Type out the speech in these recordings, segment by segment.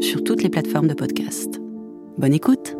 sur toutes les plateformes de podcast. Bonne écoute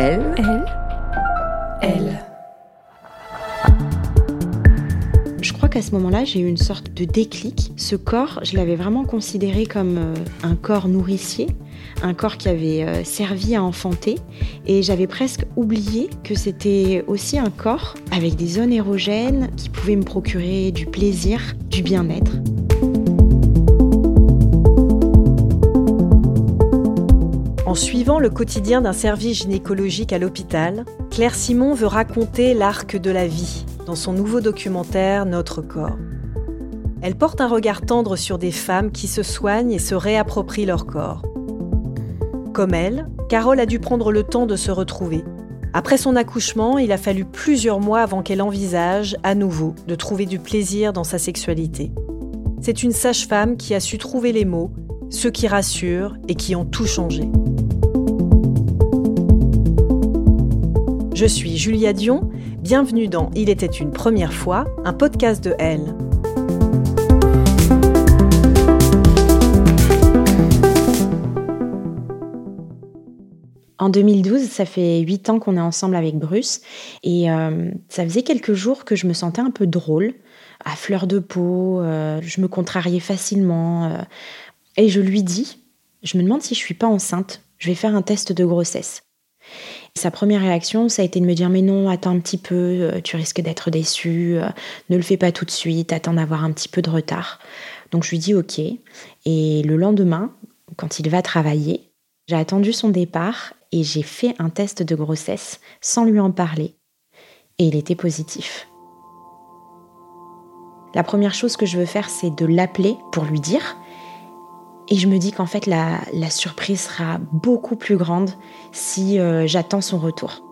Elle. Elle. Elle. Je crois qu'à ce moment-là, j'ai eu une sorte de déclic. Ce corps, je l'avais vraiment considéré comme euh, un corps nourricier, un corps qui avait euh, servi à enfanter. Et j'avais presque oublié que c'était aussi un corps avec des zones érogènes qui pouvaient me procurer du plaisir, du bien-être. En suivant le quotidien d'un service gynécologique à l'hôpital, Claire Simon veut raconter l'arc de la vie dans son nouveau documentaire Notre corps. Elle porte un regard tendre sur des femmes qui se soignent et se réapproprient leur corps. Comme elle, Carole a dû prendre le temps de se retrouver. Après son accouchement, il a fallu plusieurs mois avant qu'elle envisage, à nouveau, de trouver du plaisir dans sa sexualité. C'est une sage-femme qui a su trouver les mots, ceux qui rassurent et qui ont tout changé. Je suis Julia Dion, bienvenue dans Il était une première fois, un podcast de Elle. En 2012, ça fait huit ans qu'on est ensemble avec Bruce et euh, ça faisait quelques jours que je me sentais un peu drôle, à fleur de peau, euh, je me contrariais facilement euh, et je lui dis, je me demande si je suis pas enceinte, je vais faire un test de grossesse. Sa première réaction, ça a été de me dire mais non, attends un petit peu, euh, tu risques d'être déçu, euh, ne le fais pas tout de suite, attends d'avoir un petit peu de retard. Donc je lui dis ok. Et le lendemain, quand il va travailler, j'ai attendu son départ et j'ai fait un test de grossesse sans lui en parler. Et il était positif. La première chose que je veux faire, c'est de l'appeler pour lui dire et je me dis qu'en fait, la, surprise sera beaucoup plus grande si euh, j'attends son retour.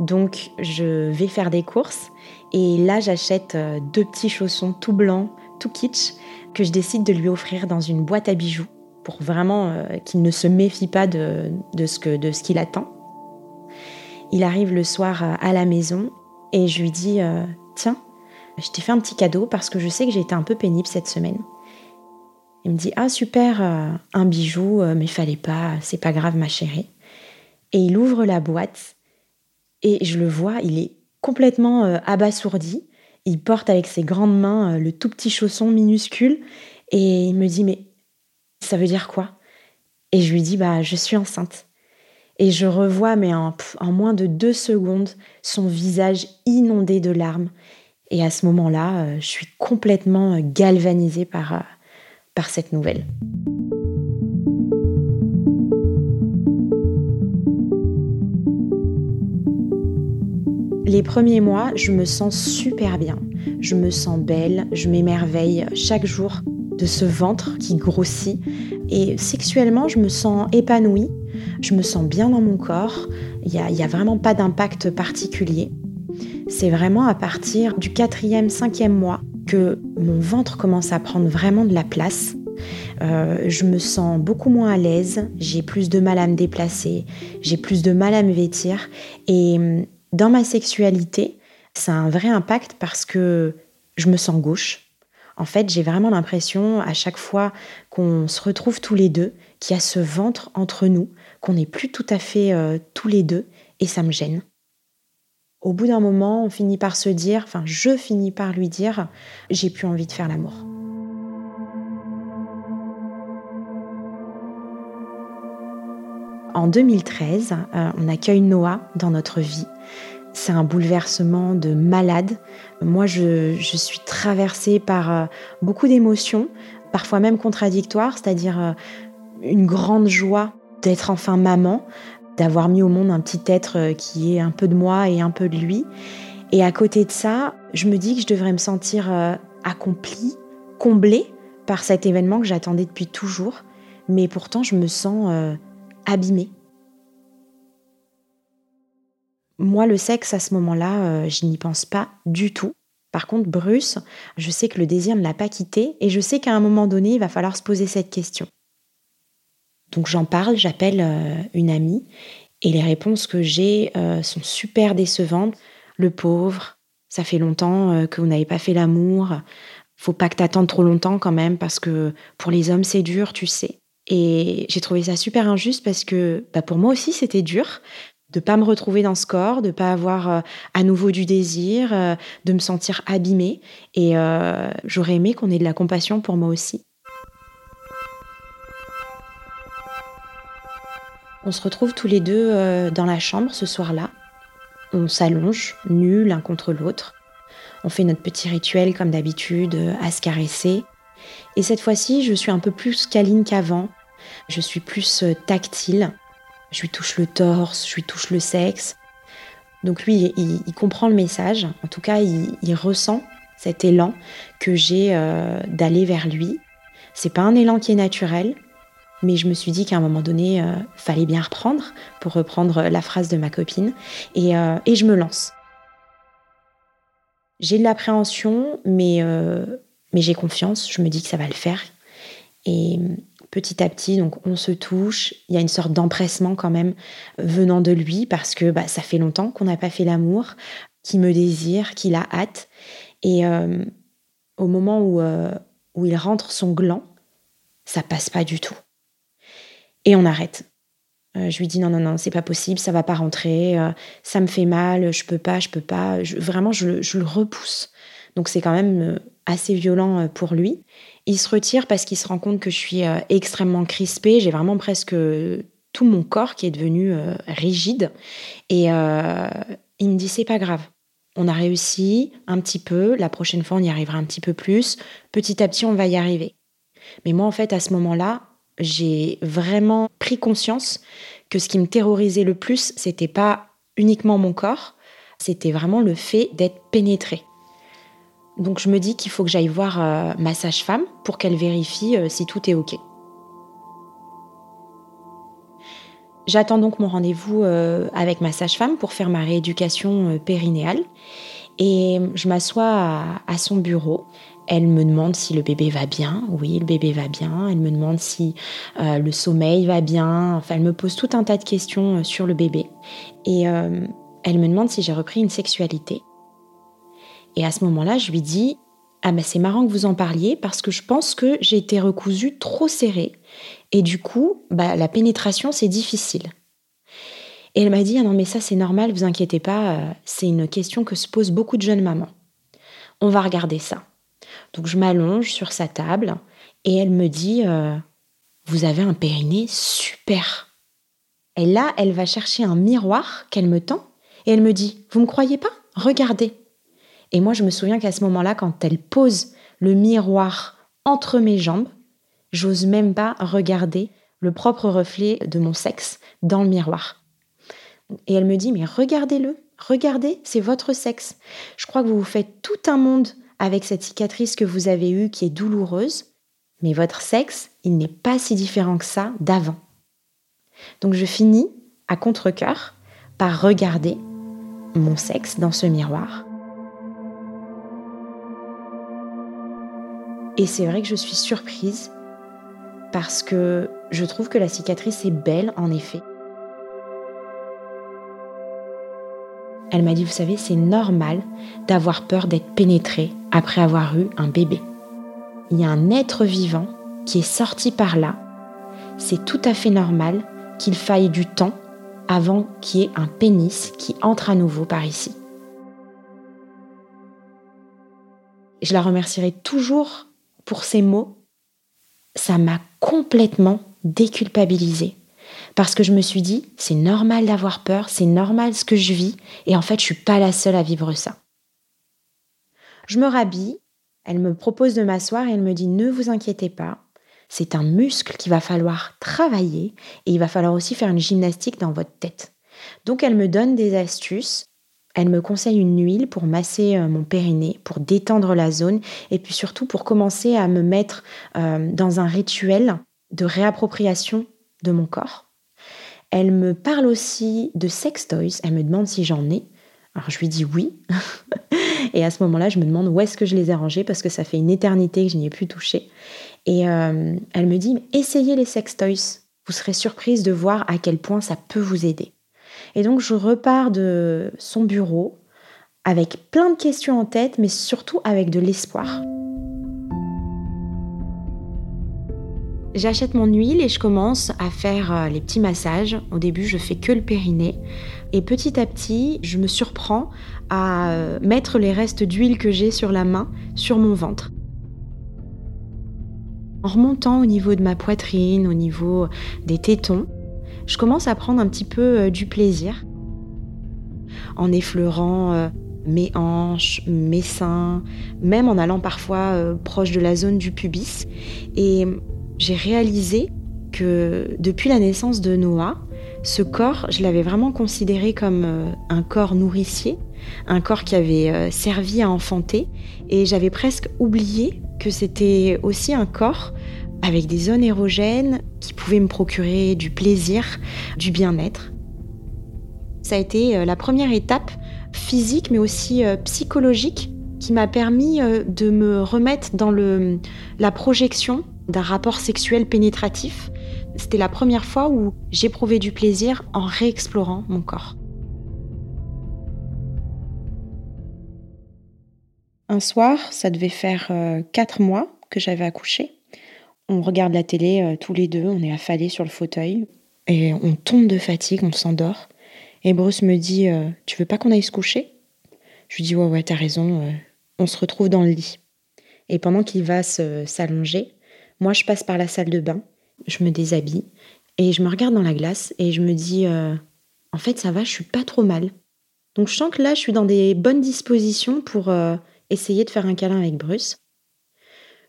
Donc, je vais faire des courses et là, j'achète euh, deux petits chaussons tout blancs, tout kitsch, que je décide de lui offrir dans une boîte à bijoux pour vraiment euh, qu'il ne se méfie pas de, ce qu'il attend. Il arrive le soir à la maison et je lui dis Tiens, je t'ai fait un petit cadeau parce que je sais que j'ai été un peu pénible cette semaine. Il me dit Ah, super, euh, un bijou, euh, mais fallait pas, c'est pas grave, ma chérie. Et il ouvre la boîte et je le vois, il est complètement euh, abasourdi. Il porte avec ses grandes mains le tout petit chausson minuscule et il me dit Mais ça veut dire quoi? Et je lui dis Bah, je suis enceinte. Et je revois, mais en, en moins de deux secondes, son visage inondé de larmes. Et à ce moment-là, je suis complètement galvanisée par par cette nouvelle. Les premiers mois, je me sens super bien. Je me sens belle, je m'émerveille chaque jour de ce ventre qui grossit. Et sexuellement, je me sens épanouie, je me sens bien dans mon corps. Il n'y a, a, vraiment pas d'impact particulier. C'est vraiment à partir du quatrième, cinquième mois que mon ventre commence à prendre vraiment de la place. Euh, je me sens beaucoup moins à l'aise, j'ai plus de mal à me déplacer, j'ai plus de mal à me vêtir. Et hum, dans ma sexualité, ça a un vrai impact parce que je me sens gauche. En fait, j'ai vraiment l'impression à chaque fois qu'on se retrouve tous les deux, qu'il y a ce ventre entre nous, qu'on n'est plus tout à fait euh, tous les deux, et ça me gêne. Au bout d'un moment, on finit par se dire, enfin je finis par lui dire, j'ai plus envie de faire l'amour. En 2013, euh, on accueille Noah dans notre vie. C'est un bouleversement de malade. Moi, je, suis traversée par euh, beaucoup d'émotions, parfois même contradictoires, c'est-à-dire euh, une grande joie d'être enfin maman, d'avoir mis au monde un petit être qui est un peu de moi et un peu de lui. Et à côté de ça, je me dis que je devrais me sentir accomplie, comblée par cet événement que j'attendais depuis toujours. Mais pourtant, je me sens abîmée. Moi, le sexe, à ce moment-là, euh, je n'y pense pas du tout. Par contre, Bruce, je sais que le désir ne l'a pas quitté et je sais qu'à un moment donné, il va falloir se poser cette question. Donc j'en parle, j'appelle euh, une amie et les réponses que j'ai euh, sont super décevantes. Le pauvre, ça fait longtemps que vous n'avez pas fait l'amour. Faut pas que t'attendes trop longtemps quand même parce que pour les hommes c'est dur, tu sais. Et j'ai trouvé ça super injuste parce que bah, pour moi aussi c'était dur de pas me retrouver dans ce corps, de pas avoir euh, à nouveau du désir, euh, de me sentir abîmée. Et euh, j'aurais aimé qu'on ait de la compassion pour moi aussi. On se retrouve tous les deux dans la chambre ce soir-là. On s'allonge, nus l'un contre l'autre. On fait notre petit rituel comme d'habitude, à se caresser. Et cette fois-ci, je suis un peu plus câline qu'avant. Je suis plus tactile. Je lui touche le torse, je lui touche le sexe. Donc lui, il, comprend le message. En tout cas, il, ressent cet élan que j'ai euh, d'aller vers lui. C'est pas un élan qui est naturel, mais je me suis dit qu'à un moment donné, euh, fallait bien reprendre, pour reprendre la phrase de ma copine, et, euh, et je me lance. J'ai de l'appréhension, mais, mais j'ai confiance. Je me dis que ça va le faire. Et petit à petit, donc on se touche. Il y a une sorte d'empressement quand même venant de lui parce que bah, ça fait longtemps qu'on n'a pas fait l'amour, qu'il me désire, qu'il a hâte. Et euh, au moment où, euh, où il rentre son gland, ça passe pas du tout. Et on arrête. Euh, je lui dis non, non, non, c'est pas possible, ça va pas rentrer, ça me fait mal, je peux pas, je peux pas. vraiment, je, je, le repousse. Donc c'est quand même assez violent pour lui. Il se retire parce qu'il se rend compte que je suis euh, extrêmement crispée. J'ai vraiment presque tout mon corps qui est devenu euh, rigide. Et euh, il me dit c'est pas grave. On a réussi un petit peu. La prochaine fois, on y arrivera un petit peu plus. Petit à petit, on va y arriver. Mais moi, en fait, à ce moment-là, j'ai vraiment pris conscience que ce qui me terrorisait le plus, c'était pas uniquement mon corps, c'était vraiment le fait d'être pénétré. Donc je me dis qu'il faut que j'aille voir euh, ma sage-femme pour qu'elle vérifie euh, si tout est OK. J'attends donc mon rendez-vous euh, avec ma sage-femme pour faire ma rééducation périnéale. Et je m'assois à, son bureau. Elle me demande si le bébé va bien. Oui, le bébé va bien. Elle me demande si le sommeil va bien. Elle me pose tout un tas de questions sur le bébé. Et elle me demande si j'ai repris une sexualité. Et à ce moment-là, je lui dis Ah, ben c'est marrant que vous en parliez parce que je pense que j'ai été recousue trop serrée. Et du coup, bah, la pénétration, c'est difficile. Et elle m'a dit Ah non, mais ça, c'est normal, vous inquiétez pas, euh, c'est une question que se posent beaucoup de jeunes mamans. On va regarder ça. Donc je m'allonge sur sa table et elle me dit euh, Vous avez un périnée super. Et là, elle va chercher un miroir qu'elle me tend et elle me dit Vous me croyez pas? Regardez. Et moi, je me souviens qu'à ce moment-là, quand elle pose le miroir entre mes jambes, j'ose même pas regarder le propre reflet de mon sexe dans le miroir. Et elle me dit, mais regardez-le, regardez, c'est votre sexe. Je crois que vous vous faites tout un monde avec cette cicatrice que vous avez eue qui est douloureuse, mais votre sexe, il n'est pas si différent que ça d'avant. Donc je finis à contre-coeur par regarder mon sexe dans ce miroir Et c'est vrai que je suis surprise parce que je trouve que la cicatrice est belle en effet. Elle m'a dit, vous savez, c'est normal d'avoir peur d'être pénétrée après avoir eu un bébé. Il y a un être vivant qui est sorti par là. C'est tout à fait normal qu'il faille du temps avant qu'il y ait un pénis qui entre à nouveau par ici. Je la remercierai toujours pour ces mots. Ça m'a complètement déculpabilisée parce que je me suis dit, c'est normal d'avoir peur, c'est normal ce que je vis, et en fait, je suis pas la seule à vivre ça. Je me rhabille, elle me propose de m'asseoir et elle me dit, ne vous inquiétez pas, c'est un muscle qu'il va falloir travailler et il va falloir aussi faire une gymnastique dans votre tête. Donc elle me donne des astuces. Elle me conseille une huile pour masser euh, mon périnée, pour détendre la zone et puis surtout pour commencer à me mettre euh, dans un rituel de réappropriation de mon corps. Elle me parle aussi de sex toys. Elle me demande si j'en ai. Alors je lui dis oui. et à ce moment-là, je me demande où est-ce que je les ai rangés parce que ça fait une éternité que je n'y ai plus touché. Et euh, elle me dit, essayez les sex toys. Vous serez surprise de voir à quel point ça peut vous aider. Et donc je repars de son bureau avec plein de questions en tête, mais surtout avec de l'espoir. J'achète mon huile et je commence à faire euh, les petits massages. Au début, je fais que le périnée. Et petit à petit, je me surprends à euh, mettre les restes d'huile que j'ai sur la main sur mon ventre. En remontant au niveau de ma poitrine, au niveau des tétons, je commence à prendre un petit peu euh, du plaisir en effleurant mes hanches, mes seins, même en allant parfois proche de la zone du pubis. Et j'ai réalisé que depuis la naissance de Noah, ce corps, je l'avais vraiment considéré comme un corps nourricier, un corps qui avait servi à enfanter, et j'avais presque oublié que c'était aussi un corps avec des zones érogènes qui pouvaient me procurer du plaisir, du bien-être. Ça a été euh, la première étape physique mais aussi euh, psychologique qui m'a permis euh, de me remettre dans la projection d'un rapport sexuel pénétratif. C'était la première fois où j'éprouvais du plaisir en réexplorant mon corps. Un soir, ça devait faire quatre mois que j'avais accouché. On regarde la télé euh, tous les deux, on est affalés sur le fauteuil et on tombe de fatigue, on s'endort. Et Bruce me dit euh, Tu veux pas qu'on aille se coucher? Je lui dis Ouais, ouais, t'as raison, euh, on se retrouve dans le lit. Et pendant qu'il va s'allonger, moi je passe par la salle de bain, je me déshabille et je me regarde dans la glace et je me dis En fait, ça va, je suis pas trop mal. Donc je sens que là, je suis dans des bonnes dispositions pour essayer de faire un câlin avec Bruce.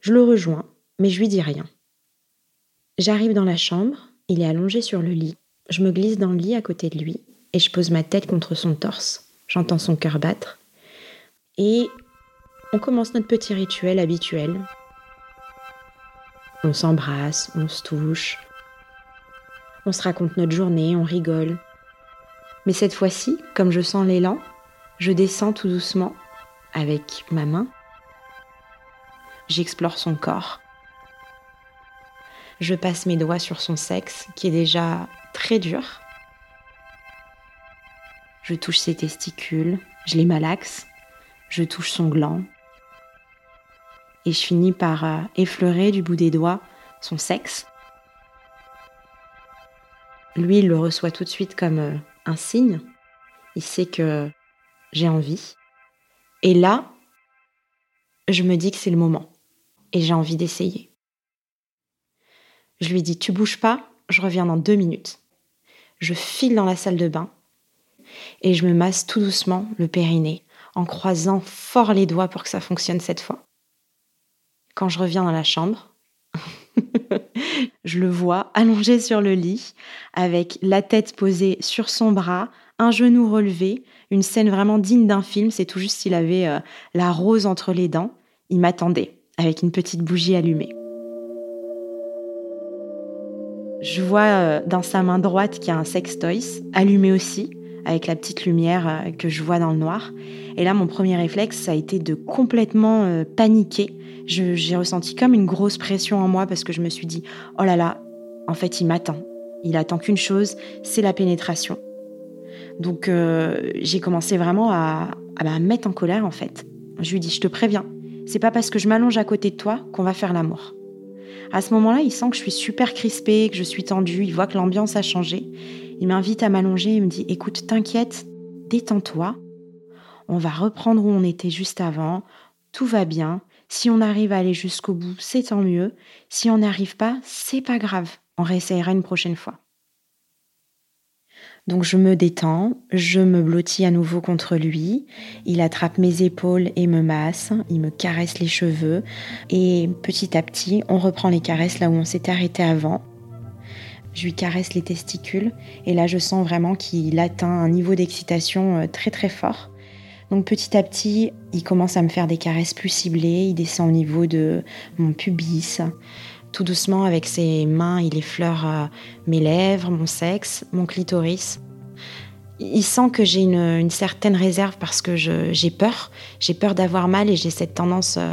Je le rejoins mais je lui dis rien. J'arrive dans la chambre, il est allongé sur le lit. Je me glisse dans le lit à côté de lui et je pose ma tête contre son torse. J'entends son cœur battre. Et on commence notre petit rituel habituel. On s'embrasse, on se touche, on se raconte notre journée, on rigole. Mais cette fois-ci, comme je sens l'élan, je descends tout doucement avec ma main. J'explore son corps. Je passe mes doigts sur son sexe, qui est déjà très dur. Je touche ses testicules, je les malaxe, je touche son gland. Et je finis par euh, effleurer du bout des doigts son sexe. Lui, il le reçoit tout de suite comme euh, un signe. Il sait que j'ai envie. Et là, je me dis que c'est le moment. Et j'ai envie d'essayer. Je lui dis Tu bouges pas, je reviens dans deux minutes. Je file dans la salle de bain et je me masse tout doucement le périnée en croisant fort les doigts pour que ça fonctionne cette fois. Quand je reviens dans la chambre, je le vois allongé sur le lit avec la tête posée sur son bras, un genou relevé, une scène vraiment digne d'un film, c'est tout juste s'il avait euh, la rose entre les dents. Il m'attendait avec une petite bougie allumée. Je vois euh, dans sa main droite qu'il y a un sex toys, allumé aussi, avec la petite lumière euh, que je vois dans le noir. Et là, mon premier réflexe, ça a été de complètement euh, paniquer. J'ai ressenti comme une grosse pression en moi parce que je me suis dit, oh là là, en fait, il m'attend. Il attend qu'une chose, c'est la pénétration. Donc, j'ai commencé vraiment à, à me mettre en colère, en fait. Je lui dis, je te préviens, c'est pas parce que je m'allonge à côté de toi qu'on va faire l'amour. À ce moment-là, il sent que je suis super crispée, que je suis tendue, il voit que l'ambiance a changé. Il m'invite à m'allonger et me dit Écoute, t'inquiète, détends-toi. On va reprendre où on était juste avant. tout va bien. Si on arrive à aller jusqu'au bout, c'est tant mieux. Si on n'arrive pas, c'est pas grave. On réessayera une prochaine fois. Donc je me détends, je me blottis à nouveau contre lui, il attrape mes épaules et me masse, il me caresse les cheveux et petit à petit on reprend les caresses là où on s'était arrêté avant. Je lui caresse les testicules et là je sens vraiment qu'il atteint un niveau d'excitation euh, très très fort. Donc petit à petit, il commence à me faire des caresses plus ciblées, il descend au niveau de mon pubis. Tout doucement, avec ses mains, il effleure euh, mes lèvres, mon sexe, mon clitoris. Il sent que j'ai une, certaine réserve parce que j'ai peur. J'ai peur d'avoir mal et j'ai cette tendance euh,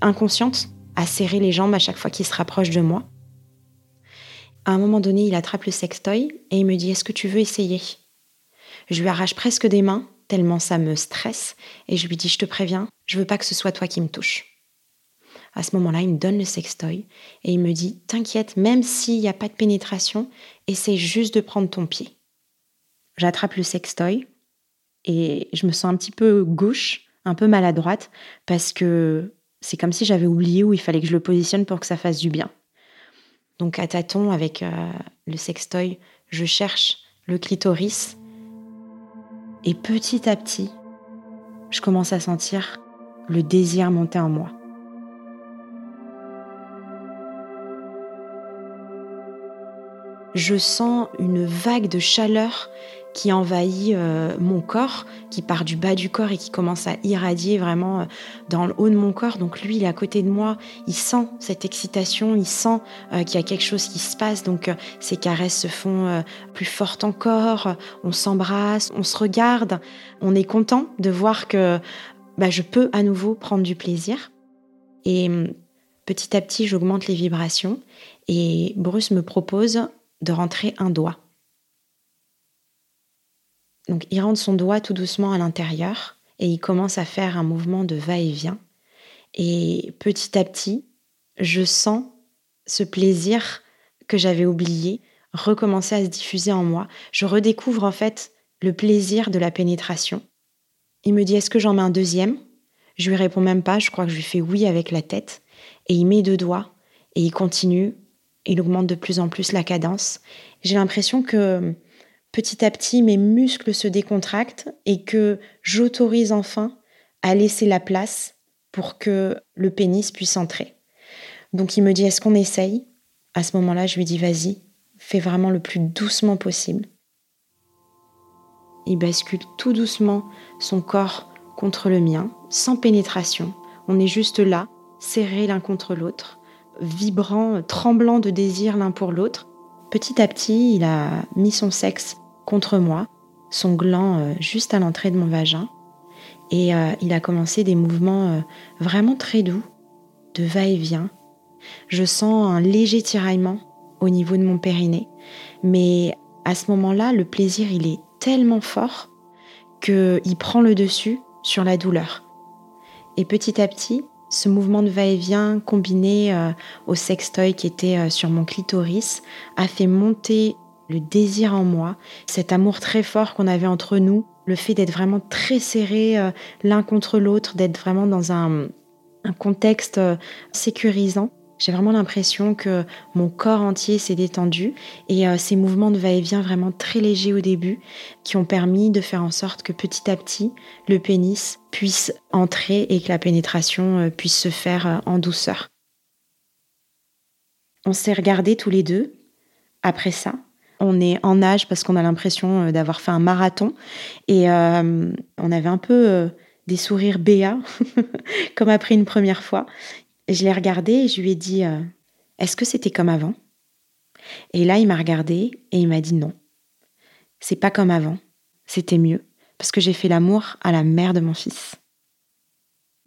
inconsciente à serrer les jambes à chaque fois qu'il se rapproche de moi. À un moment donné, il attrape le sextoy et il me dit Est-ce que tu veux essayer? Je lui arrache presque des mains tellement ça me stresse, et je lui dis, je te préviens, je veux pas que ce soit toi qui me touche. À ce moment-là, il me donne le sextoy et il me dit, t'inquiète, même s'il n'y a pas de pénétration, essaie juste de prendre ton pied. J'attrape le sextoy et je me sens un petit peu gauche, un peu maladroite, parce que c'est comme si j'avais oublié où il fallait que je le positionne pour que ça fasse du bien. Donc à tâtons, avec euh, le sextoy, je cherche le clitoris et petit à petit, je commence à sentir le désir monter en moi. Je sens une vague de chaleur qui envahit euh, mon corps, qui part du bas du corps et qui commence à irradier vraiment euh, dans le haut de mon corps. Donc lui, il est à côté de moi, il sent cette excitation, il sent euh, qu'il y a quelque chose qui se passe. Donc ces caresses se font plus fortes encore, on s'embrasse, on se regarde, on est content de voir que bah, je peux à nouveau prendre du plaisir. Et hum, petit à petit, j'augmente les vibrations et Bruce me propose de rentrer un doigt. Donc il rentre son doigt tout doucement à l'intérieur et il commence à faire un mouvement de va-et-vient. Et petit à petit, je sens ce plaisir que j'avais oublié recommencer à se diffuser en moi. Je redécouvre en fait le plaisir de la pénétration. Il me dit est-ce que j'en mets un deuxième? Je lui réponds même pas, je crois que je lui fais oui avec la tête. Et il met deux doigts et il continue. Il augmente de plus en plus la cadence. J'ai l'impression que petit à petit mes muscles se décontractent et que j'autorise enfin à laisser la place pour que le pénis puisse entrer. Donc il me dit est-ce qu'on essaye? À ce moment-là, je lui dis vas-y, fais vraiment le plus doucement possible. Il bascule tout doucement son corps contre le mien, sans pénétration. On est juste là, serrés l'un contre l'autre, vibrant, tremblant de désir l'un pour l'autre. Petit à petit, il a mis son sexe contre moi, son gland euh, juste à l'entrée de mon vagin. Et euh, il a commencé des mouvements euh, vraiment très doux, de va-et-vient. Je sens un léger tiraillement au niveau de mon périnée. Mais à ce moment-là, le plaisir, il est tellement fort qu'il prend le dessus sur la douleur. Et petit à petit, ce mouvement de va-et-vient combiné au sextoy qui était sur mon clitoris a fait monter le désir en moi, cet amour très fort qu'on avait entre nous, le fait d'être vraiment très serrés euh, l'un contre l'autre, d'être vraiment dans un, contexte euh, sécurisant. J'ai vraiment l'impression que mon corps entier s'est détendu et euh, ces mouvements de va-et-vient vraiment très légers au début qui ont permis de faire en sorte que petit à petit le pénis puisse entrer et que la pénétration puisse se faire en douceur. On s'est regardés tous les deux après ça on est en âge parce qu'on a l'impression euh, d'avoir fait un marathon et euh, on avait un peu euh, des sourires béats, comme après une première fois. Je l'ai regardé et je lui ai dit Est-ce que c'était comme avant? Et là, il m'a regardé et il m'a dit Non, c'est pas comme avant, c'était mieux parce que j'ai fait l'amour à la mère de mon fils.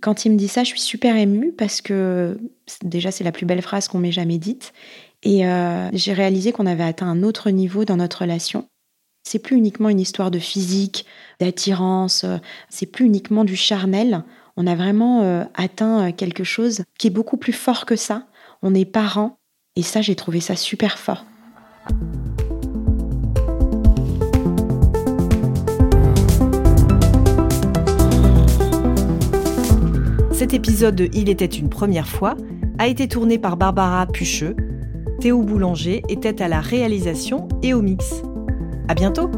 Quand il me dit ça, je suis super émue parce que déjà c'est la plus belle phrase qu'on m'ait jamais dite et euh, j'ai réalisé qu'on avait atteint un autre niveau dans notre relation. C'est plus uniquement une histoire de physique, d'attirance, euh, c'est plus uniquement du charnel. On a vraiment euh, atteint quelque chose qui est beaucoup plus fort que ça. On est parents et ça, j'ai trouvé ça super fort. Cet épisode de Il était une première fois a été tourné par Barbara Pucheux. Théo Boulanger était à la réalisation et au mix. À bientôt!